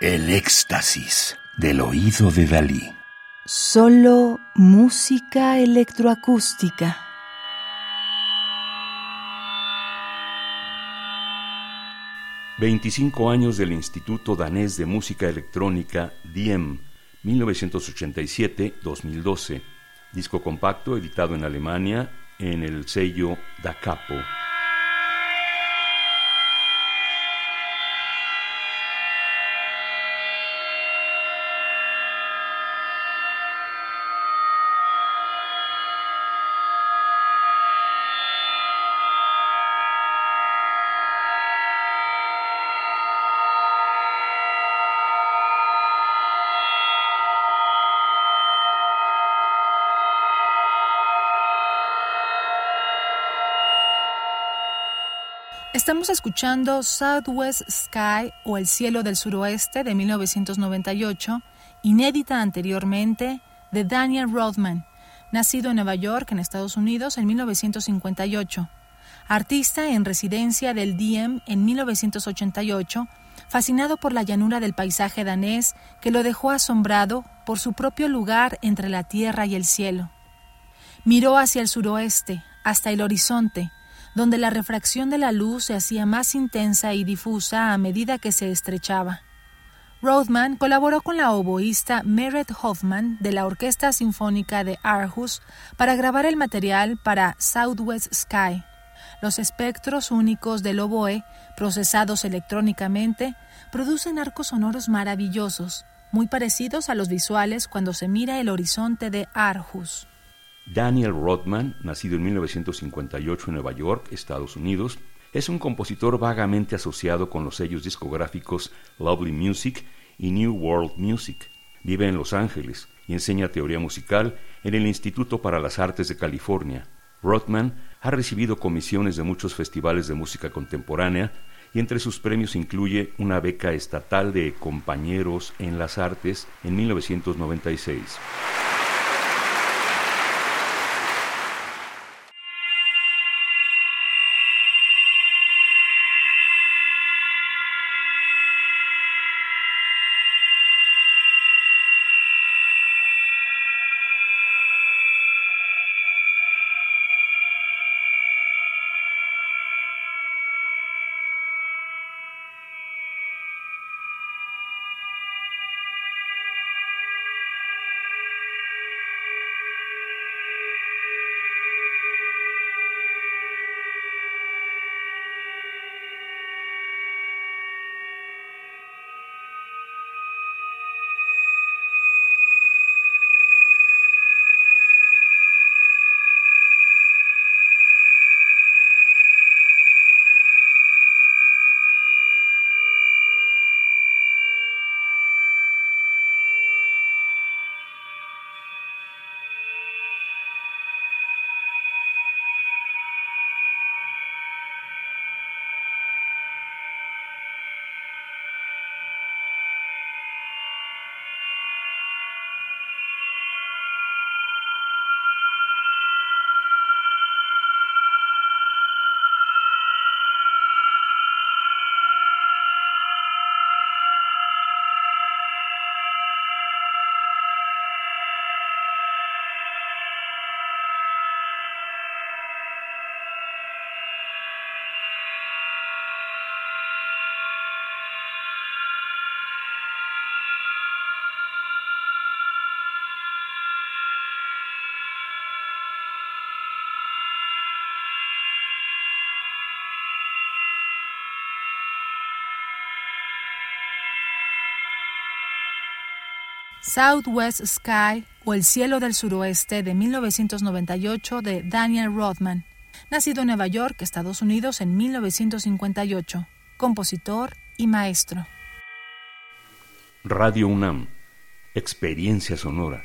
El éxtasis del oído de Dalí. Solo música electroacústica. Veinticinco años del Instituto Danés de Música Electrónica, DIEM, 1987-2012. Disco compacto editado en Alemania en el sello Da Capo. Estamos escuchando Southwest Sky o El cielo del suroeste de 1998, inédita anteriormente de Daniel Rothman, nacido en Nueva York, en Estados Unidos, en 1958. Artista en residencia del Diem en 1988, fascinado por la llanura del paisaje danés que lo dejó asombrado por su propio lugar entre la tierra y el cielo. Miró hacia el suroeste, hasta el horizonte, donde la refracción de la luz se hacía más intensa y difusa a medida que se estrechaba. Rothman colaboró con la oboísta Meret Hoffman de la Orquesta Sinfónica de Aarhus para grabar el material para Southwest Sky. Los espectros únicos del oboe, procesados electrónicamente, producen arcos sonoros maravillosos, muy parecidos a los visuales cuando se mira el horizonte de Aarhus. Daniel Rothman, nacido en 1958 en Nueva York, Estados Unidos, es un compositor vagamente asociado con los sellos discográficos Lovely Music y New World Music. Vive en Los Ángeles y enseña teoría musical en el Instituto para las Artes de California. Rothman ha recibido comisiones de muchos festivales de música contemporánea y entre sus premios incluye una beca estatal de Compañeros en las Artes en 1996. Southwest Sky o El cielo del suroeste de 1998 de Daniel Rothman, nacido en Nueva York, Estados Unidos en 1958, compositor y maestro. Radio UNAM, experiencia sonora.